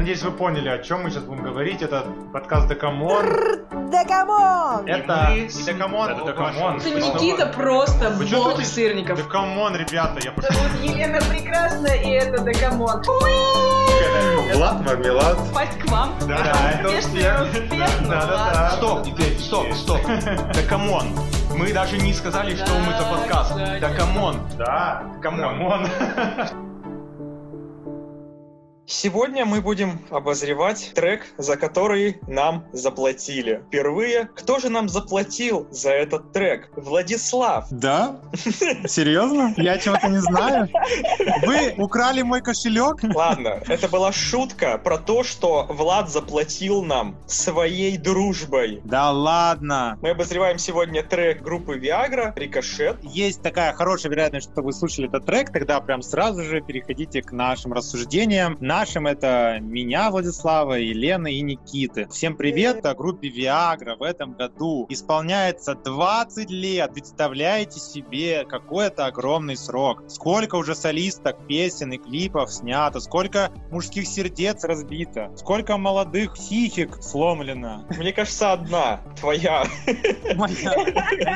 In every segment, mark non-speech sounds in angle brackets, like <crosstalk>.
надеюсь, вы поняли, о чем мы сейчас будем говорить. Это подкаст Декамон. Декамон! Это не Декамон, это Декамон. Это Никита просто бог сырников. Декамон, ребята, я пошел. Елена Прекрасная, и это Декамон. Влад Мармелад. Пасть к вам. Да, это Успешно, успех. Да, да, да. Стоп, теперь, стоп, стоп. <laughs> Да камон. Мы даже не сказали, что мы за подкаст. Да камон. Да, камон. <laughs> Сегодня мы будем обозревать трек, за который нам заплатили. Впервые, кто же нам заплатил за этот трек? Владислав. Да? Серьезно? Я чего-то не знаю. Вы украли мой кошелек? Ладно, это была шутка про то, что Влад заплатил нам своей дружбой. Да ладно. Мы обозреваем сегодня трек группы Viagra «Рикошет». Есть такая хорошая вероятность, что вы слушали этот трек, тогда прям сразу же переходите к нашим рассуждениям. Нашим это меня, Владислава, Елены и Никиты. Всем привет! О группе Viagra в этом году исполняется 20 лет. Представляете себе, какой это огромный срок. Сколько уже солисток, песен и клипов снято, сколько мужских сердец разбито, сколько молодых психик сломлено. Мне кажется, одна, твоя. Моя.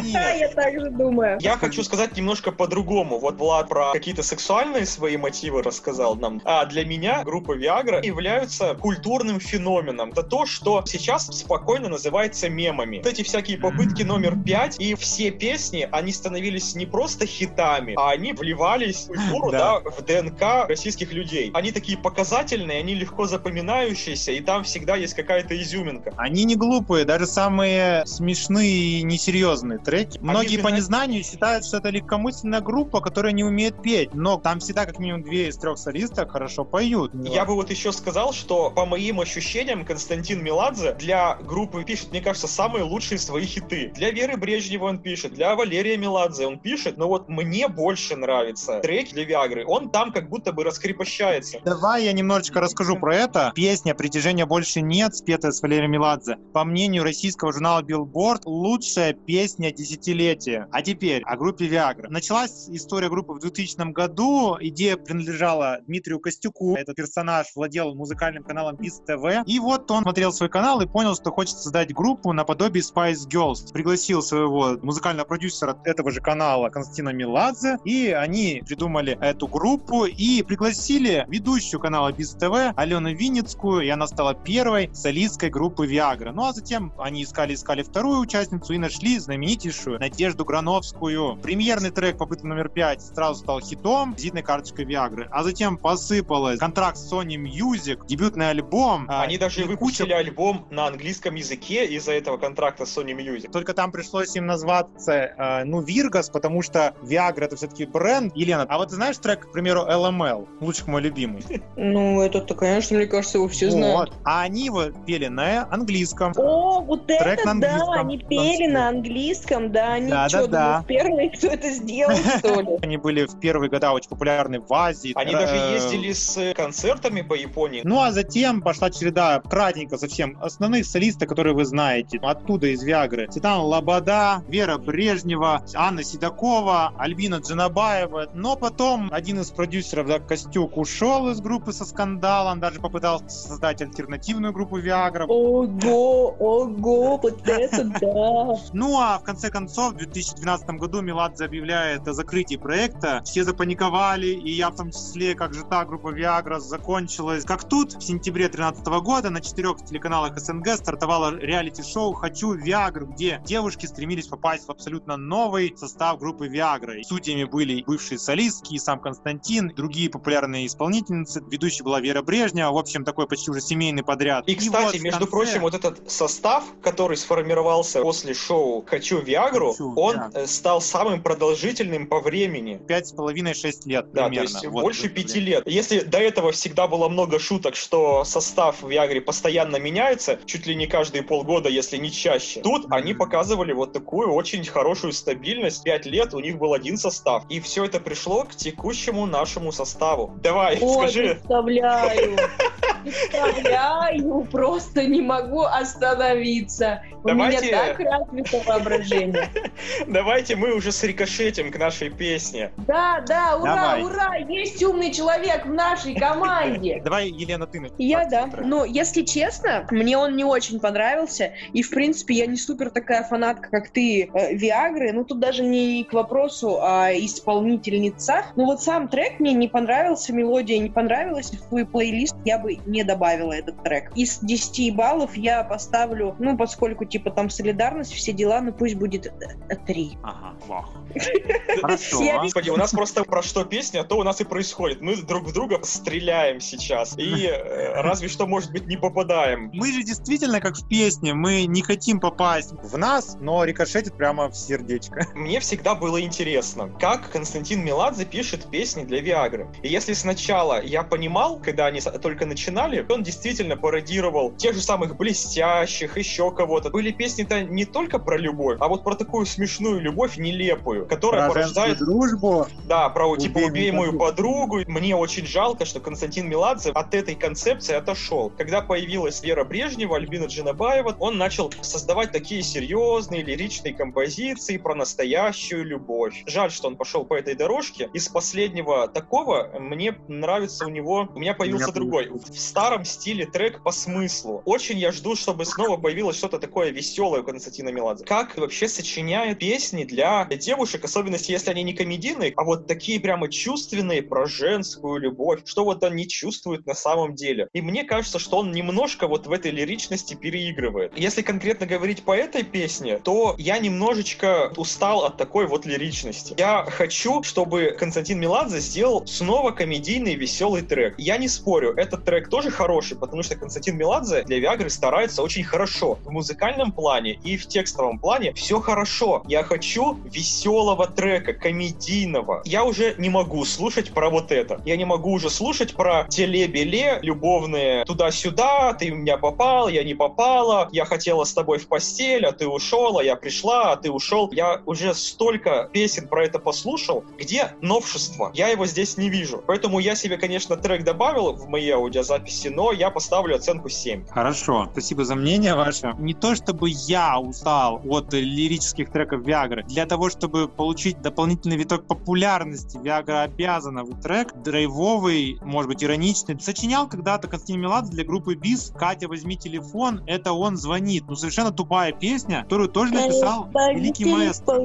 Нет. Я так же думаю. Я хочу сказать немножко по-другому. Вот Влад про какие-то сексуальные свои мотивы рассказал нам. А для меня группа Viagra являются культурным феноменом. Это то, что сейчас спокойно называется мемами. Вот эти всякие попытки номер пять, и все песни, они становились не просто хитами, а они вливались в культуру, <laughs> Да. в ДНК российских людей. Они такие показательные, они легко запоминающиеся, и там всегда есть какая-то изюминка. Они не глупые, даже самые смешные и несерьезные треки. Многие по на- незнанию считают, что это легкомысленная группа, которая не умеет петь. Но там всегда как минимум две из трех солисток хорошо поют. Я бы вот еще сказал, что по моим ощущениям Константин Меладзе для группы пишет, мне кажется, самые лучшие свои хиты. Для Веры Брежнева он пишет, для Валерия Меладзе он пишет, но вот мне больше нравится трек для Виагры. Он там как будто бы раскрепощается. Давай я немножечко расскажу про это. Песня «Притяжения больше нет», спетая с Валерием Меладзе. По мнению российского журнала Billboard, лучшая песня десятилетия. А теперь о группе Viagra. Началась история группы в 2000 году. Идея принадлежала Дмитрию Костюку. Этот персонаж владел музыкальным каналом Biz TV. И вот он смотрел свой канал и понял, что хочет создать группу наподобие Spice Girls. Пригласил своего музыкального продюсера этого же канала Константина Меладзе. И они придумали эту группу и пригласили ведущую канала Biz TV Алену Винницкую, и она стала первой солисткой группы Viagra. Ну а затем они искали-искали вторую участницу и нашли знаменитейшую Надежду Грановскую. Премьерный трек попытка номер пять сразу стал хитом, визитной карточкой Viagra. А затем посыпалось контракт с Sony Music, дебютный альбом. а, Они даже и выпустили куча альбом на английском языке из-за этого контракта с Sony Music. Только там пришлось им назваться, э, ну, Виргас, потому что Viagra это все-таки бренд. Елена, а вот ты знаешь трек, к примеру, LML? Лучших мой любимый. Ну, это-то, конечно, мне кажется, его все знают. Вот. А они его пели на английском. О, вот Трек это на да, английском. они пели на английском, да, они Да, что, да, думаешь, первые, кто это сделал, что ли? <laughs> Они были в первые года очень популярны в Азии. Они Э, даже ездили с концертами по Японии. Ну а затем пошла череда кратенько совсем основных солистов, которые вы знаете. Оттуда из Виагры. Светлана Лобода, Вера Брежнева, Анна Седокова, Альбина Джанабаева. Но потом один из продюсеров, да, Костюк, ушел из группы со скандалом, даже попытался создать альтернативную группу Виагра. Ого, ого, вот это да. <laughs> Ну а в конце концов, в 2012 году Меладзе объявляет о закрытии проекта. Все запаниковали, и я в том числе, как же та группа Viagra закончилась. Как тут, в сентябре 2013 года на четырех телеканалах СНГ стартовало реалити-шоу «Хочу Viagra», где девушки стремились попасть в абсолютно новый состав группы Viagra. Судьями были бывшие солистки, и сам Константин, другие популярные исполнительницы. Ведущей была Вера Брежнева. В общем, такой почти уже семейный подряд. И, кстати, вот между конце- прочим, вот этот состав, который сформировался после шоу «Хочу Виагру», «Хочу он Виагру». э, стал самым продолжительным по времени. пять с половиной-шесть лет Да, примерно. то есть Вот больше пяти лет. Если до этого всегда было много шуток, что состав в Виагре постоянно меняется, чуть ли не каждые полгода, если не чаще, тут они показывали вот такую очень хорошую стабильность. Пять лет у них был один состав. И все это пришло к текущему нашему составу. Давай, Ой, скажи. представляю. <laughs> Представляю. просто не могу остановиться. У Давайте- меня так развито воображение. <laughs> Давайте мы уже срикошетим к нашей песне. Да, да, ура, Давай. ура, есть умный человек в нашей команде. <laughs> Давай, Елена, ты начни. Я да. Но если честно, мне он не очень понравился. И в принципе я не супер такая фанатка, как ты, э, Виагры. Ну тут даже не к вопросу о исполнительницах. Ну вот сам трек мне не понравился, мелодия не понравилась. В свой плейлист я бы не добавила этот трек. Из 10 баллов я поставлю, ну поскольку типа там солидарность, все дела, ну пусть будет 3. Ага, вах. <laughs> Хорошо. Господи, у нас просто про что песня, то у нас и происходит. Мы друг в друга стреляем сейчас. И э, разве что, может быть, не попадаем. Мы же действительно, как в песне, мы не хотим попасть в нас, но рикошетит прямо в сердечко. <laughs> Мне всегда было интересно, как Константин Меладзе пишет песни для Виагры. И если сначала я понимал, когда они только начинали, он действительно пародировал тех же самых блестящих, еще кого-то. Были песни-то не только про любовь, а вот про такую смешную любовь нелепую, которая Про порождает дружбу. Да, про типа Убей убей мою мою подругу. Мне очень жалко, что Константин Меладзе от этой концепции отошел. Когда появилась Вера Брежнева, Альбина Джанабаева, он начал создавать такие серьезные лиричные композиции про настоящую любовь. Жаль, что он пошел по этой дорожке. Из последнего такого мне нравится у него... У меня появился меня другой. В старом стиле трек по смыслу. Очень я жду, чтобы снова появилось что-то такое веселое у Константина Меладзе. Как вообще сочиняет песни для девушек, особенно если они не комедийные, а вот такие прямо чувственные про женскую любовь, что вот они чувствуют на самом деле. И мне кажется, что он немножко вот в этой лиричности переигрывает. Если конкретно говорить по этой песне, то я немножечко устал от такой вот лиричности. Я хочу, чтобы Константин Меладзе сделал снова комедийный веселый трек. Я не спорю, этот трек тоже хороший, потому что Константин Меладзе для Виагры старается очень хорошо. В музыкальном плане и в текстовом плане все хорошо. Я хочу веселого трека, комедийного. Я уже не могу слушать про вот это. Я не могу уже слушать про теле-беле, любовные туда-сюда, ты меня попал, я не попала, я хотела с тобой в постель, а ты ушел, а я пришла, а ты ушел. Я уже столько песен про это послушал. Где новшество? Я его здесь не вижу. Поэтому я себе, конечно, трек добавил в мои аудиозаписи, но я поставлю оценку 7. Хорошо, спасибо за мнение ваше. Не то чтобы я устал от лирических треков Виагры. Для того, чтобы получить дополнительный виток популярности, Виагра обязана в трек драйвовый, может быть, ироничный. Сочинял когда-то Константин Меладзе для группы БИС «Катя, возьми телефон», это он звонит. Ну, совершенно тупая песня, которую тоже написал великий маэстро.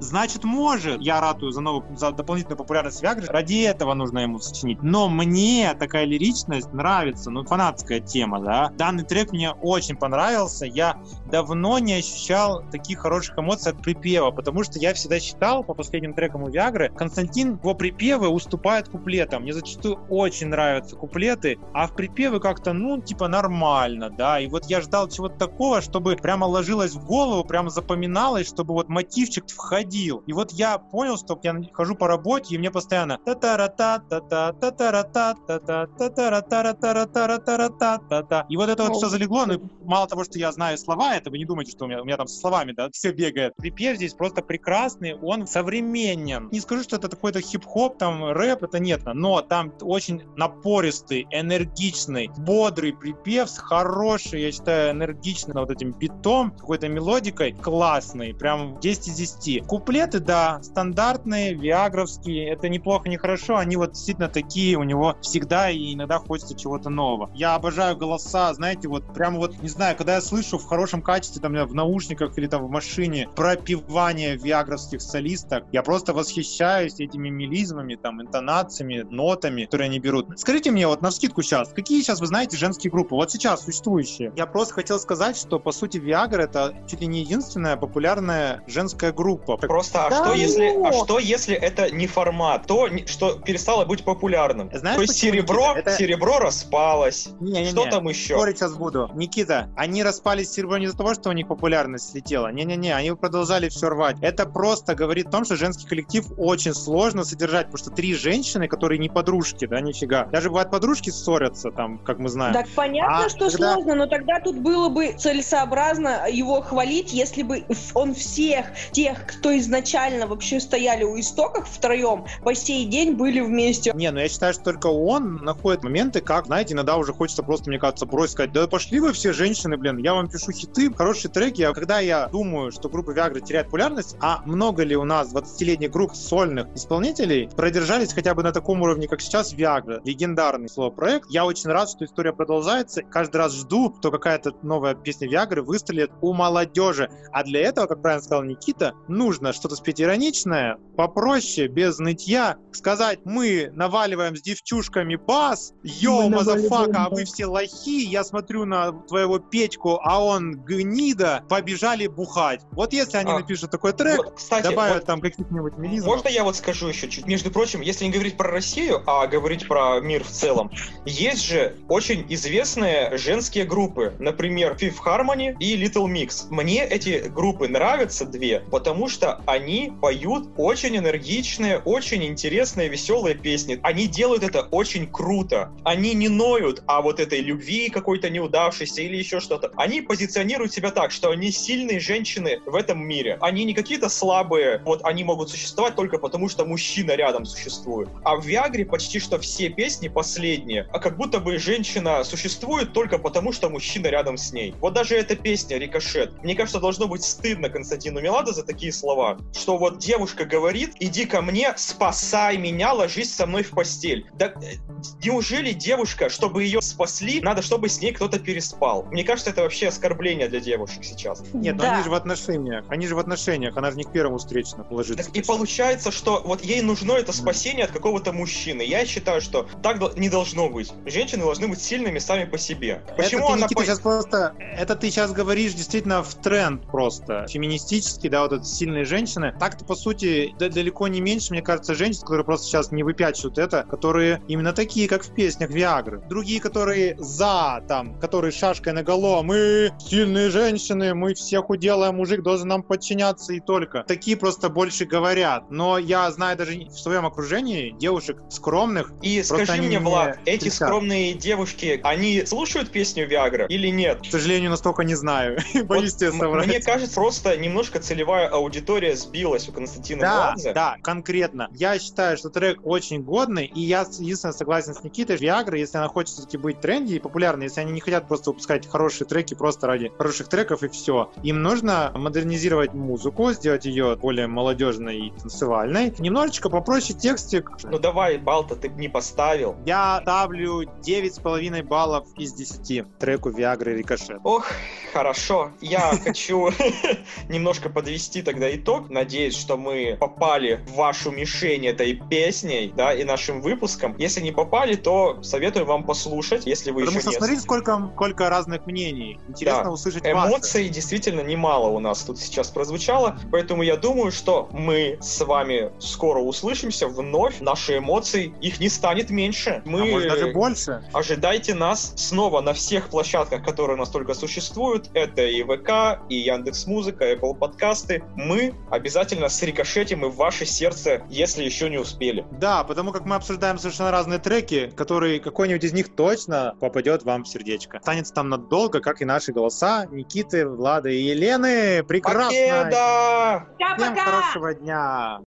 Значит, может. Я ратую за, новую, за дополнительную популярность Виагры. Ради этого нужно ему сочинить. Но мне такая лиричность нравится. Ну, фанатская тема, да. Данный трек мне очень понравился. Я давно не ощущал таких хороших эмоций от припева, потому что я всегда считал по последним трекам у Виагры, Константин его припевы уступает куплетам. Мне зачастую очень нравятся куплеты, а в припевы как-то, ну, типа нормально, да. И вот я ждал чего-то такого, чтобы прямо ложилось в голову, прямо запоминалось, чтобы вот мотивчик входил. И вот я понял, что я хожу по работе, и мне постоянно та та ра та та та та та ра та та та та та ра та ра та ра та та та И вот это вот все залегло, ну, и мало того, что я знаю слова, это вы не думайте, что у меня, у меня там со словами, да, все бегает. Припев здесь просто прекрасный, он современен. Не скажу, что это какой-то хип-хоп, там, рэп, это нет, но там очень напористый, энергичный, бодрый припев с хорошей, я считаю, энергичным вот этим битом, какой-то мелодикой, классный, прям 10 из 10. Куплеты, да, стандартные, виагровские, это неплохо, не хорошо, они вот действительно такие у него всегда и иногда хочется чего-то нового. Я обожаю голоса, знаете, вот прям вот, не знаю, когда я слышу в хорошем качестве, там, в наушниках или там в машине пропивание виагровских солисток, я просто восхищаюсь этими мелизмами, там, интонациями, нотами, которые они берут. Скажите мне вот на вскидку сейчас, какие сейчас вы знаете женские группы? Вот сейчас существующие. Я просто хотел сказать, что по сути Виагра это чуть ли не единственная популярная женская группа. Просто, а Да что если, а ну! что если это не формат, то что перестало быть популярным? Знаешь, то есть серебро? Это- серебро распалось. Не-не-не. Что там еще? Спорить сейчас буду. Никита, они распались с серебром не из-за того, что у них популярность слетела. Не-не-не, они продолжали все рвать. Это просто говорит о том, что женский коллектив очень сложно содержать, потому что три женщины, которые не подружки, да, нифига. Даже бывают подружки ссорятся, там, как мы знаем. Так понятно, А, что тогда- сложно, но тогда тут было бы целесообразно его хвалить, если бы он всех тех, кто изначально вообще стояли у истоков втроем, по сей день были вместе. Не, ну я считаю, что только он находит моменты, как, знаете, иногда уже хочется просто мне кажется, брось сказать, да пошли вы все женщины, блин, я вам пишу хиты, хорошие треки, а когда я думаю, что группа Viagra теряет популярность, а много ли у нас 20-летних групп сольных исполнителей продержались хотя бы на таком уровне, как сейчас Viagra, легендарный слово проект, я очень рад, что история продолжается, каждый раз жду, что какая-то новая песня Viagra выстрелит у молодежи, а для этого, как правильно сказал Никита, нужно что-то спеть ироничное, попроще, без нытья, сказать, мы наваливаем с девчушками бас, yo, Мы motherfucker, а вы все лохи, я смотрю на твоего Петьку, а он гнида, побежали бухать. Вот если они А, напишут такой трек, Вот, кстати, добавят вот там каких-нибудь мелизмов. Можно я вот скажу еще чуть? Между прочим, если не говорить про Россию, а говорить про мир в целом, есть же очень известные женские группы, например, Fifth Harmony и Little Mix. Мне эти группы нравятся две, потому что они поют очень энергичные, очень интересные, веселые песни. Они делают это очень круто. Они не ноют о вот этой любви какой-то неудавшейся или еще что-то. Они позиционируют себя так, что они сильные женщины в этом мире. Они не какие-то слабые, вот они могут существовать только потому, что мужчина рядом существует. А в Виагре почти что все песни последние, а как будто бы женщина существует только потому, что мужчина рядом с ней. Вот даже эта песня «Рикошет». Мне кажется, должно быть стыдно Константину Меладзе за такие слова, что вот девушка говорит, иди ко мне, спасай меня, ложись со мной в постель. Да э, неужели девушка, чтобы ее спасли, надо, чтобы с ней кто-то переспал? Мне кажется, это вообще оскорбление для девушек сейчас. Нет, ну Да. они же в отношениях. Они же в отношениях. Она же не к первому встречному ложится. Так и получается, что вот ей нужно это спасение от какого-то мужчины. Я считаю, что так не должно быть. Женщины должны быть сильными сами по себе. Почему это ты, она Никита, по- сейчас просто... Это ты сейчас говоришь действительно в тренд просто. Феминистический, да, вот эти сильные женщины. Так-то, по сути, да- далеко не меньше, мне кажется, женщин, которые просто сейчас не выпячивают это, которые именно такие, как в песнях Виагры. Другие, которые за, там, которые шашкой наголо, мы сильные женщины, мы всех уделаем, мужик должен нам подчиняться и только. Такие просто больше говорят. Но я знаю даже в своем окружении девушек скромных, И скажи мне, не Влад, эти кричат. скромные девушки, они слушают песню Виагра или нет? к сожалению, настолько не знаю. <laughs> Боюсь тебе соврать. Мне кажется, просто немножко целевая аудитория сбилась у Константина Да, Меладзе. да, конкретно. Я считаю, что трек очень годный, и я единственное согласен с Никитой, Viagra, если она хочет все-таки быть тренди и популярной, если они не хотят просто выпускать хорошие треки просто ради хороших треков и все, им нужно модернизировать музыку, сделать ее более молодежной и танцевальной, немножечко попроще текстик. Ну давай, Балта, ты не поставил. Я ставлю 9,5 баллов из 10 треку Viagra Рикошет. Ох, хорошо. Я <laughs> хочу <laughs> немножко подвести тогда итог. Надеюсь, что мы попали в вашу мишень этой песней, да, и нашим выпуском. Если не попали, то советую вам послушать, если вы Потому еще что не... смотрите, сколько, сколько разных мнений. Интересно Да. услышать. Эмоций действительно немало у нас тут сейчас прозвучало, поэтому я думаю, что мы с вами скоро услышимся вновь. Наши эмоции, их не станет меньше. Мы А может даже больше. Ожидайте нас снова на всех площадках, которые у нас только существуют. Это и ВК, и Яндекс Музыка, Apple подкасты. Мы обязательно срикошетим и в ваше сердце, если еще не успели. Да, потому как мы обсуждаем совершенно разные треки, которые какой-нибудь из них точно попадет вам в сердечко. Останется там надолго, как и наши голоса Никиты, Влада и Елены. Прекрасно! Покеда! Всем хорошего дня!